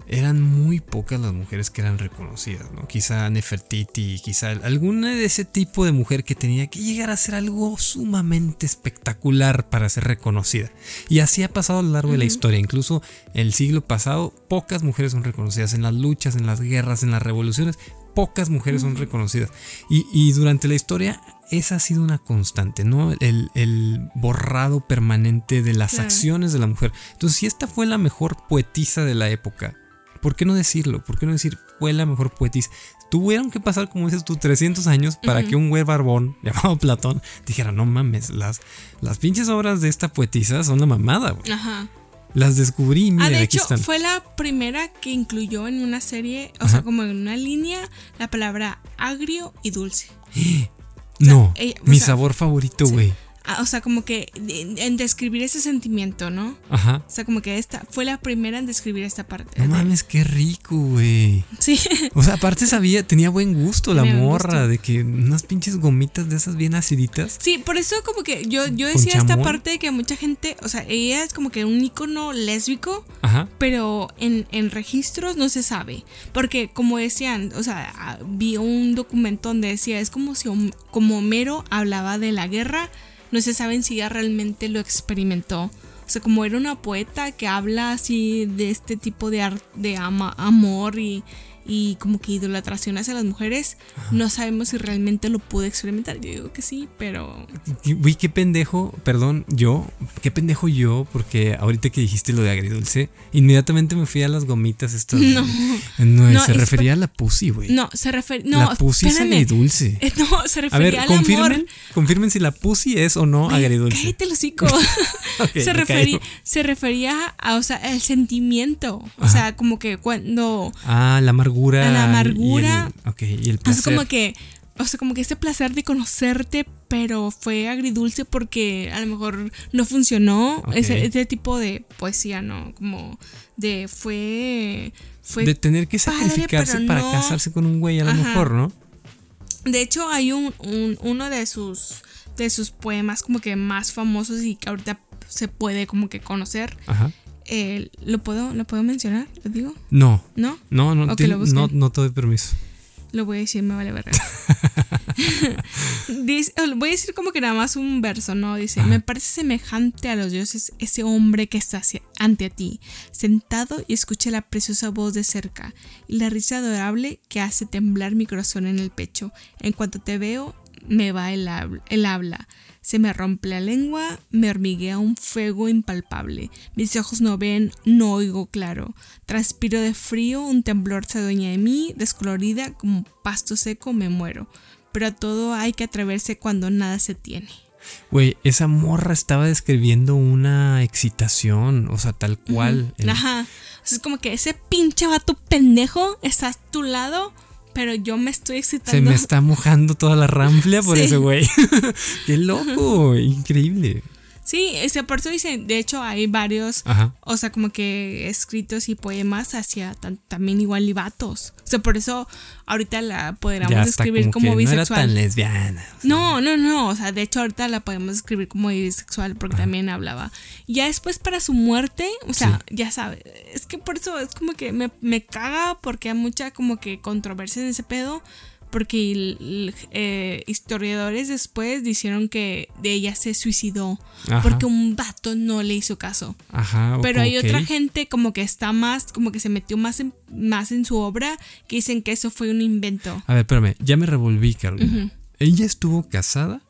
eran muy pocas las mujeres que eran reconocidas, ¿no? Quizá Nefertiti, quizá alguna de ese tipo de mujer que tenía que llegar a ser algo sumamente espectacular para ser reconocida. Y así ha pasado a lo largo de la historia, incluso el siglo pasado, pocas mujeres son reconocidas en las luchas, en las guerras, en las revoluciones, pocas mujeres son reconocidas. Y, y durante la historia esa ha sido una constante, ¿no? El, el borrado permanente de las Claro. acciones de la mujer. Entonces, si esta fue la mejor poetisa de la época, ¿por qué no decirlo? ¿Por qué no decir fue la mejor poetisa? Tuvieron que pasar, como dices tú, 300 años para que un güey barbón llamado Platón dijera, no mames, las, las pinches obras de esta poetisa son la mamada, güey. Ajá. Las descubrí y Ah, miren, de aquí hecho, están. fue la primera que incluyó en una serie, o Ajá. sea, como en una línea, la palabra agrio y dulce. no, ella- mi sea, sabor favorito, güey. O sea, como que en, describir ese sentimiento, ¿no? Ajá. O sea, como que esta fue la primera en describir esta parte. No mames, qué rico, güey. Sí. O sea, aparte sabía, tenía buen gusto la Tenía morra, gusto. de que unas pinches gomitas de esas bien aciditas. Sí, por eso como que yo, yo decía esta parte de que mucha gente, o sea, ella es como que un icono lésbico, Ajá. pero en, en registros no se sabe. Porque como decían, o sea, ah, vi un documento donde decía, es como si como Homero hablaba de la guerra, no se saben si ella realmente lo experimentó. O sea, como era una poeta que habla así de este tipo de, de ama- amor y, y como que idolatración hacia las mujeres, no sabemos si realmente lo pudo experimentar. Yo digo que sí, pero... Y, Güey, qué pendejo, perdón, yo, qué pendejo yo, porque ahorita que dijiste lo de agridulce, inmediatamente me fui a las gomitas estas. No. No, No, se es refería a la pussy, güey. No, se refiere... No, la pussy es espérame. agridulce. Eh, No, se A refería ver, al confirmen, amor. confirmen si la pussy es o no agridulce. Cállate el hocico. Ok, se, refería, callo. se refería a, o sea, el sentimiento. O sea, como que cuando. Ah, la amargura. A la y amargura. el- ok, y el placer. sea, como que. O sea, como que ese placer de conocerte, pero fue agridulce porque a lo mejor no funcionó. Ese, ese tipo de poesía, ¿no? Como de fue. Fue de tener que sacrificarse para no- casarse con un güey a lo Ajá. mejor, ¿no? De hecho, hay un, un- uno de sus de sus poemas como que más famosos y que ahorita se puede como que conocer. Ajá. Eh, ¿Lo puedo lo puedo mencionar? ¿Lo digo? No, ¿No? no, no, tiene- no, no te doy permiso. Lo voy a decir, me vale verga. Dice- voy a decir como que nada más un verso, ¿no? Dice, me parece semejante a los dioses ese hombre que está hacia- ante ti, sentado y escucha la preciosa voz de cerca y la risa adorable que hace temblar mi corazón en el pecho. En cuanto te veo, me va el, hab- el habla. Se me rompe la lengua, me hormiguea un fuego impalpable. Mis ojos no ven, no oigo claro. Transpiro de frío, un temblor se adueña de mí, descolorida como pasto seco me muero. Pero a todo hay que atreverse cuando nada se tiene. Güey, esa morra estaba describiendo una excitación, o sea, tal cual. El- Ajá. O sea, es como que ese pinche vato pendejo está a tu lado, pero yo me estoy excitando. Se me está mojando toda la ranflia por Sí. ese güey. Qué loco, increíble. Sí, ese por eso dicen, de hecho hay varios, Ajá. o sea, como que escritos y poemas hacia tan- también igual y vatos. O sea, por eso ahorita la podríamos describir como, como, que no era bisexual. tan lesbiana. No, no, no. O sea, de hecho, ahorita la podemos escribir como bisexual porque también hablaba. Ya después, para su muerte, o sea, ya sabes. Es que por eso es como que me, me caga porque hay mucha como que controversia en ese pedo. Porque eh, historiadores después dijeron que de ella se suicidó Ajá. porque un vato no le hizo caso. Ajá. Pero hay otra gente como que está más, como que se metió más en, más en su obra, que dicen que eso fue un invento. A ver, espérame, ya me revolví, Carolina. Ella estuvo casada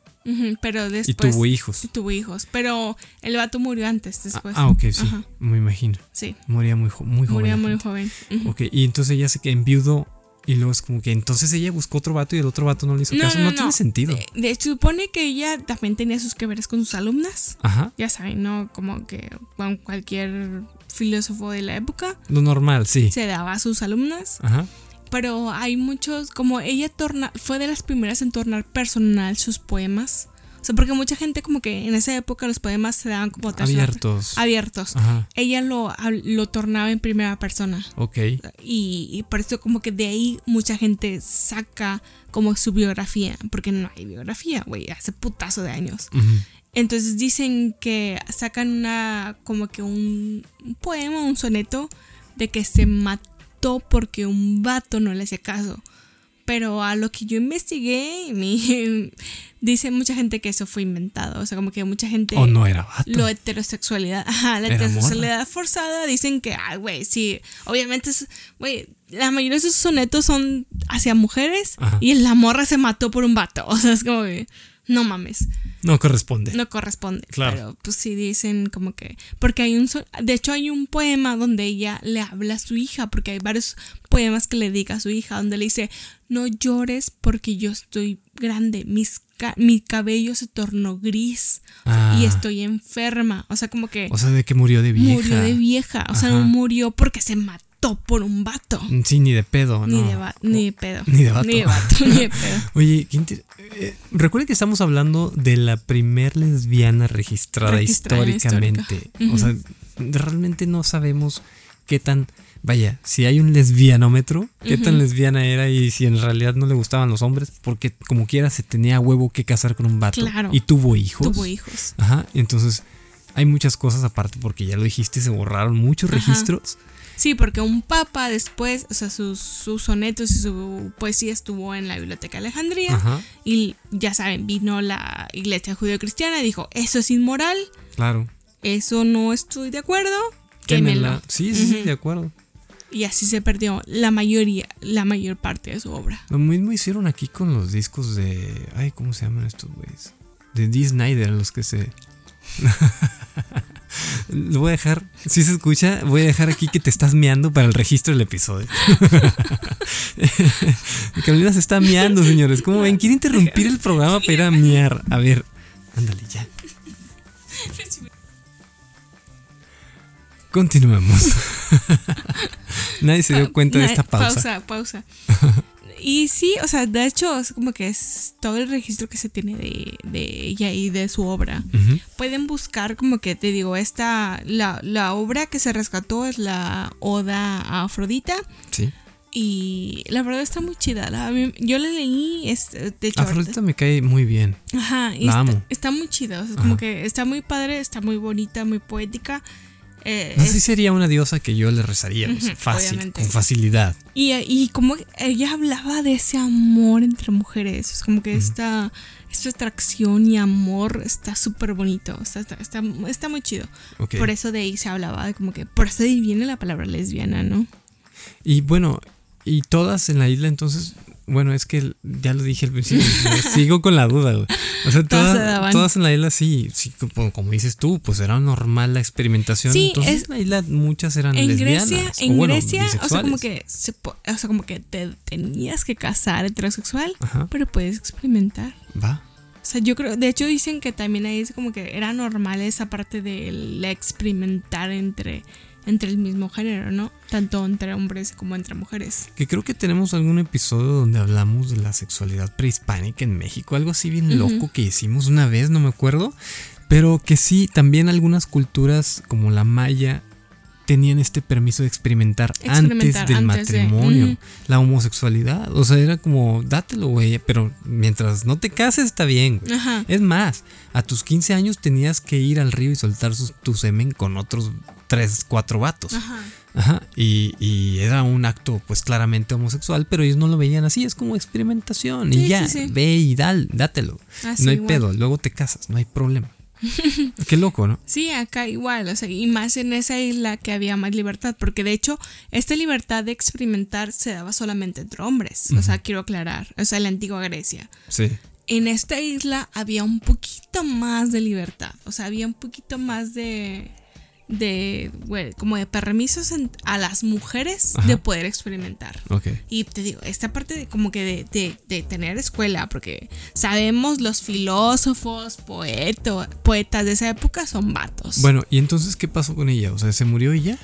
pero y después... tuvo hijos. Y tuvo hijos, pero el vato murió antes, después. Ah, ok, sí, Ajá, me imagino. sí, Moría muy, jo- muy joven. la muy joven. Ok, y entonces ella se que enviudó Y luego es como que entonces ella buscó otro vato y el otro vato no le hizo caso. No, tiene sentido. De, de supone que ella también tenía sus que veres con sus alumnas. Ajá. Ya saben, ¿no? Como que con cualquier filósofo de la época. Lo normal, sí. Se daba a sus alumnas. Ajá. Pero hay muchos, como ella torna, fue de las primeras en tornar personal sus poemas. O sea, porque mucha gente como que en esa época los poemas se daban como abiertos. Abiertos. Ajá. Ella lo, lo tornaba en primera persona. Ok. Y, y, por eso como que de ahí mucha gente saca como su biografía, porque no hay biografía, güey, hace putazo de años. Uh -huh. Entonces dicen que sacan una como que un, un poema, un soneto de que se mató porque un vato no le hacía caso. Pero a lo que yo investigué, mi, dice mucha gente que eso fue inventado. O sea, como que mucha gente. O no era vato. Lo heterosexualidad. Ajá, la Era heterosexualidad forzada. Dicen que, ay, güey, sí. Obviamente, güey, la mayoría de sus sonetos son hacia mujeres. Ajá. Y la morra se mató por un vato. O sea, es como que. No mames, No corresponde. no corresponde. Claro. Pero pues sí dicen como que. Porque hay un. De hecho, hay un poema donde ella le habla a su hija. Porque hay varios poemas que le dedica a su hija. Donde le dice: No llores porque yo estoy grande. Mis mi cabello se tornó gris. Ah. Y estoy enferma. O sea, como que O sea, de que murió de vieja. murió de vieja. O sea, no murió porque se mató por un vato. Sí, ni de pedo, Ni, ¿no? de va- ni de pedo. Ni de vato. Ni de vato, ni de pedo. Oye, qué inter- eh, recuerde que estamos hablando de la primer lesbiana registrada, Registrada históricamente. histórica. O sea, realmente no sabemos qué tan. Vaya, si hay un lesbianómetro, qué tan lesbiana era y si en realidad no le gustaban los hombres, porque como quiera se tenía huevo que casar con un vato. Claro. Y tuvo hijos. Tuvo hijos. Ajá, entonces hay muchas cosas aparte porque ya lo dijiste, se borraron muchos Ajá. registros. Sí, porque un papa después, o sea, sus, sus sonetos y su poesía estuvo en la Biblioteca de Alejandría. Ajá, Y ya saben, vino la iglesia judío-cristiana y dijo, eso es inmoral, claro. eso no estoy de acuerdo, Quémela. Sí, sí, sí, de acuerdo. Y así se perdió la mayoría, la mayor parte de su obra. Lo mismo hicieron aquí con los discos de. Ay, ¿cómo se llaman estos güeyes? De Dee Snyder, los que se. Lo voy a dejar, si se escucha, voy a dejar aquí que te estás meando para el registro del episodio. Carolina se está meando, señores. ¿Cómo ven? Quiere interrumpir el programa para ir a mear. A ver, ándale ya. Continuemos. Nadie se dio cuenta de esta pausa. Pausa, pausa. Y sí, o sea, de hecho, es como que es todo el registro que se tiene de, de ella y de su obra. Pueden buscar como que te digo, esta, la, la obra que se rescató es la Oda a Afrodita. Sí. Y la verdad está muy chida. la- yo la leí, es, de hecho, Afrodita me cae muy bien. Ajá, y La está, amo. está muy chida. o sea, como que está muy padre, está muy bonita, muy poética. Eh, No es- sé si sería una diosa que yo le rezaría, o sea, Ujú, fácil, obviamente. con facilidad. Y, y como ella hablaba de ese amor entre mujeres, es como que esta, esta atracción y amor está súper bonito, está, está, está, está muy chido. Por eso de ahí se hablaba, de como que por eso ahí viene la palabra lesbiana, ¿no? Y bueno, y todas en la isla, entonces, bueno, es que ya lo dije al principio, sigo con la duda, güey. O sea, Todas en la isla sí, sí, como, como dices tú, pues era normal la experimentación. Sí, entonces es- en la isla muchas eran En lesbianas. Grecia, o en bueno, Grecia, o sea, como que se o sea, como que te tenías que casar heterosexual, Ajá, pero puedes experimentar. va. O sea, yo creo, de hecho dicen que también ahí es como que era normal esa parte del experimentar entre, entre el mismo género, ¿no? Tanto entre hombres como entre mujeres. Que creo que tenemos algún episodio donde hablamos de la sexualidad prehispánica en México, algo así bien loco que hicimos una vez, no me acuerdo, pero que sí, también algunas culturas como la maya tenían este permiso de experimentar, Experimentar antes del antes de- matrimonio, la homosexualidad, o sea, era como, dátelo, güey, pero mientras no te cases está bien, güey. Es más, a tus 15 años tenías que ir al río y soltar sus- tu semen con otros 3, 4 vatos. Ajá. Ajá, y, y era un acto pues claramente homosexual, pero ellos no lo veían así, es como experimentación Sí, y ya, sí, sí. ve y dal, dátelo. Así no hay igual. pedo, luego te casas, no hay problema. Qué loco, ¿no? Sí, acá igual, o sea, y más en esa isla que había más libertad, porque de hecho, esta libertad de experimentar se daba solamente entre hombres, o sea, quiero aclarar, o sea, en la antigua Grecia. Sí. En esta isla había un poquito más de libertad, o sea, había un poquito más de de, como de permisos en- a las mujeres Ajá. de poder experimentar. Y te digo, esta parte de como que de, de- de tener escuela, porque sabemos los filósofos, poeto- poetas de esa época son vatos. Bueno, ¿y entonces qué pasó con ella? O sea, ¿se murió ella?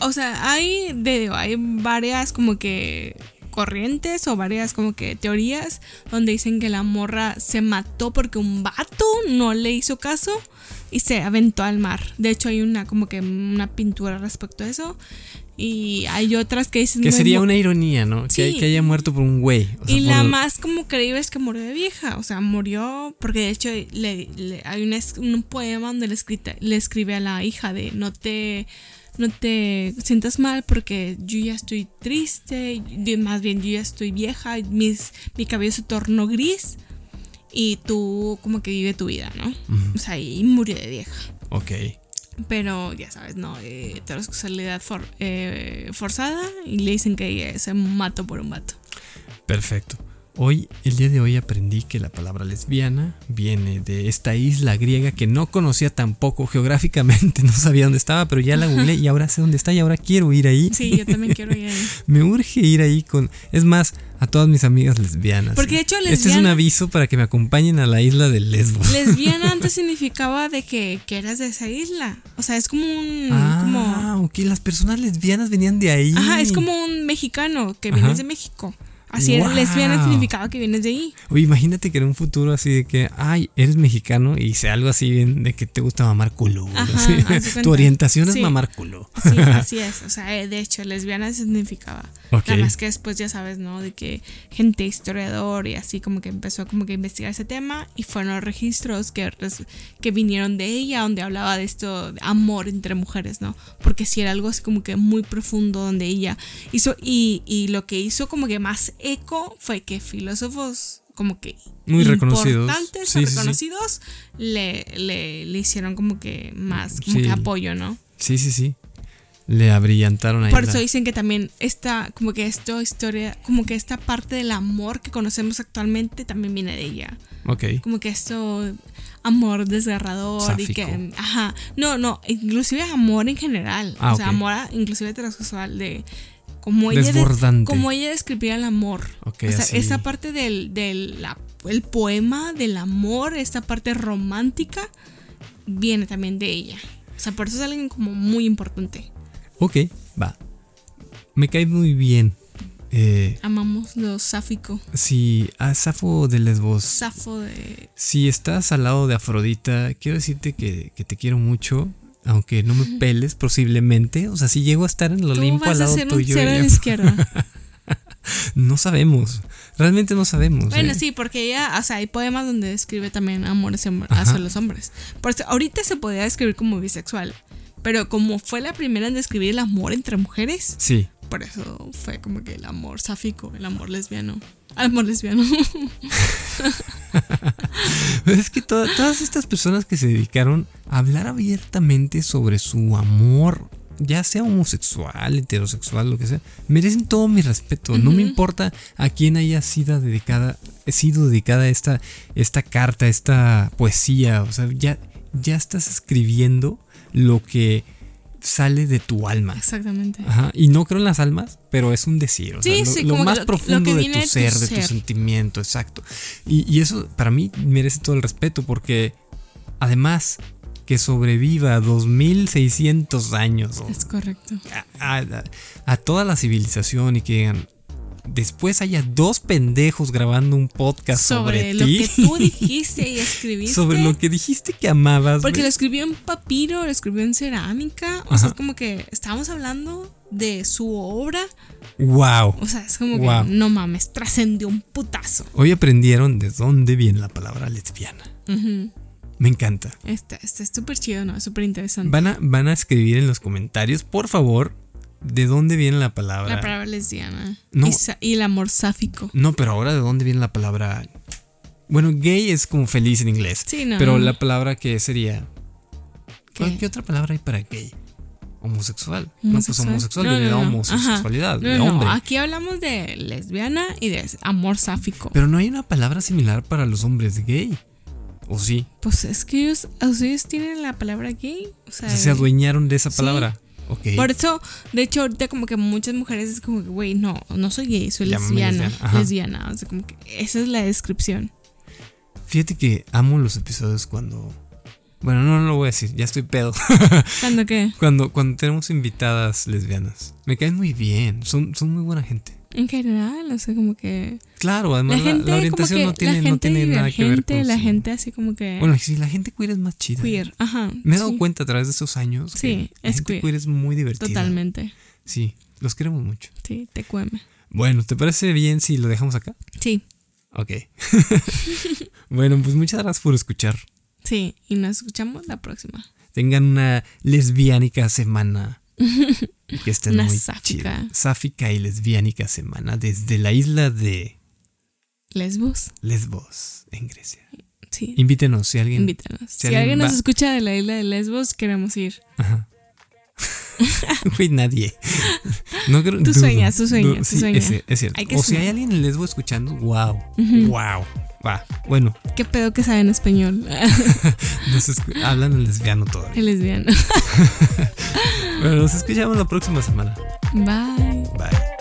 O sea, hay, de, hay varias como que corrientes o varias como que teorías donde dicen que la morra se mató porque un vato no le hizo caso y se aventó al mar. De hecho, hay una como que una pintura respecto a eso. Y hay otras que dicen Que sería una ironía, ¿no? Que, Sí. que haya muerto por un güey. O sea, y la por- más como creíble es que murió de vieja. O sea, murió porque de hecho le, le- hay un, un poema donde le, escrita, le escribe a la hija de no te, no te sientas mal porque yo ya estoy triste. Más bien, yo ya estoy vieja. Mis, mi cabello se tornó gris. Y tú como que vive tu vida, ¿no? O sea, y murió de vieja. Ok. Pero ya sabes, ¿no? Eh, heterosexualidad for- eh, forzada y le dicen que se mató por un vato. Perfecto. Hoy, el día de hoy aprendí que la palabra lesbiana viene de esta isla griega que no conocía tampoco geográficamente, no sabía dónde estaba, pero ya la googleé y ahora sé dónde está y ahora quiero ir ahí. Sí, yo también quiero ir ahí. Me urge ir ahí con... Es más, a todas mis amigas lesbianas. Porque, de hecho, Este es un lesbiana- aviso para que me acompañen a la isla de Lesbos. Lesbiana antes significaba de que, que eras de esa isla. O sea, es como un. ah, como, ok, las personas lesbianas venían de ahí. ajá, es como un mexicano que vienes de México. Así Wow. lesbiana significaba que vienes de ahí. Oye, imagínate que en un futuro así de que, ay, eres mexicano y sea algo así bien de que te gusta mamar culo. Ajá, de tu orientación es Sí. mamar culo. Sí, así es. O sea, eh, de hecho, lesbiana significaba. Ok. Nada más que después ya sabes, ¿no? De que gente historiador y así como que empezó como que a investigar ese tema y fueron los registros que, que vinieron de ella donde hablaba de esto, de amor entre mujeres, ¿no? Porque sí era algo así como que muy profundo donde ella hizo y, y lo que hizo como que más eco fue que filósofos como que Muy reconocidos. importantes Sí, o sí, sí. reconocidos Le, le, le hicieron como que más como que apoyo, ¿no? Sí, sí, sí. Le abrillantaron ahí. Por la- eso dicen que también esta, como que esta historia, como que esta parte del amor que conocemos actualmente también viene de ella. Ok. Como que esto, amor desgarrador y que, ajá, no, no, inclusive amor en general, Ah, o sea, amor a- inclusive heterosexual de como ella, de- Desbordante. como ella describía el amor. Ok, o sea, así. esa parte del, del la- el poema del amor, esta parte romántica, viene también de ella. O sea, por eso es alguien como muy importante. Ok, va. Me cae muy bien. Eh, Amamos lo sáfico. si a Safo de Lesbos, Safo de. si estás al lado de Afrodita, quiero decirte que, que te quiero mucho. Aunque no me peles, posiblemente. O sea, si llego a estar en el Olimpo al vas a lado ser un tuyo. cero a la izquierda. No sabemos. Realmente no sabemos. bueno, ¿eh? sí, porque ella, o sea, hay poemas donde describe también amor hacia, los hombres. Por eso, ahorita se podría describir como bisexual. Pero como fue la primera en describir el amor entre mujeres, Sí. por eso fue como que el amor sáfico, el amor lesbiano. Amor lesbiano. Es que to- todas estas personas que se dedicaron a hablar abiertamente sobre su amor, ya sea homosexual, heterosexual, lo que sea, merecen todo mi respeto. No me importa a quién haya sido dedicada, sido dedicada esta, esta carta, esta poesía. O sea, ya, ya estás escribiendo lo que sale de tu alma. Exactamente. Ajá, y no creo en las almas, pero es un decir. O sea, Sí, lo, sí, lo más lo- lo profundo de tu de ser, de tu sentimiento, exacto. Y, y eso para mí merece todo el respeto porque además que sobreviva a 2600 años Es correcto. a, a- a toda la civilización y que digan, después haya dos pendejos grabando un podcast sobre, Sobre, lo ti, que tú dijiste y escribiste. sobre lo que dijiste que amabas. Porque lo escribió en papiro, lo escribió en cerámica. O Ajá. sea, es como que estábamos hablando de su obra. Wow. O sea, es como Wow. que no mames, trascendió un putazo. Hoy aprendieron de dónde viene la palabra lesbiana. Me encanta. Está está súper chido, ¿no? Súper interesante. Van a, van a escribir en los comentarios, por favor, de dónde viene la palabra. La palabra lesbiana. No. Y, el amor sáfico. No, pero ahora de dónde viene la palabra. Bueno, gay es como feliz en inglés. Sí, no. Pero la palabra que sería. ¿Cuál- ¿Qué? ¿Qué otra palabra hay para gay? Homosexual. No, pues Homosexual. No, viene de no, homosexualidad, Ajá. de hombre. aquí hablamos de lesbiana y de amor sáfico. Pero no hay una palabra similar para los hombres gay. ¿O sí? Pues es que ellos, ustedes tienen la palabra gay. O sea, O sea, se adueñaron de esa sí. Palabra. Ok. Por eso, de hecho, ahorita como que muchas mujeres es como que, güey, no, no soy gay, soy lesbiana. lesbiana. O sea, como que esa es la descripción. Fíjate que amo los episodios cuando. Bueno, no, no lo voy a decir, ya estoy pedo. ¿Cuándo qué? cuando, cuando tenemos invitadas lesbianas. Me caen muy bien, son, son muy buena gente. En general, o sea, como que. Claro, además La la, gente, la orientación no que. tiene, no nada que ver con. la su- gente así como que. Bueno, sí, la gente queer es más chida. queer. Ajá. Me he dado sí, cuenta a través de esos años. que Sí, la es queer. es muy divertida. Totalmente. Sí, los queremos mucho. Sí, te cueme. Bueno, ¿te parece bien si lo dejamos acá? Sí, Ok. bueno, pues muchas gracias por escuchar. sí. Y nos escuchamos la próxima. Tengan una lesbiánica semana. Que estén Una muy sáfica. chida. Sáfica y lesbiánica semana desde la isla de Lesbos. Lesbos, en Grecia. Sí. Invítenos si alguien. Invítanos. Si, alguien alguien nos escucha de la isla de Lesbos, queremos ir. Ajá. Güey, nadie. No creo, Tú sueñas, tú sueñas, tú Sí, sueñas. Es, cier- es cierto. O si hay alguien en Lesbo escuchando, wow. Wow. Va. Bueno, ¿Qué pedo que sabe en español? nos hablan en lesbiano todavía. El lesbiano. Bueno, nos escuchamos la próxima semana. Bye. Bye.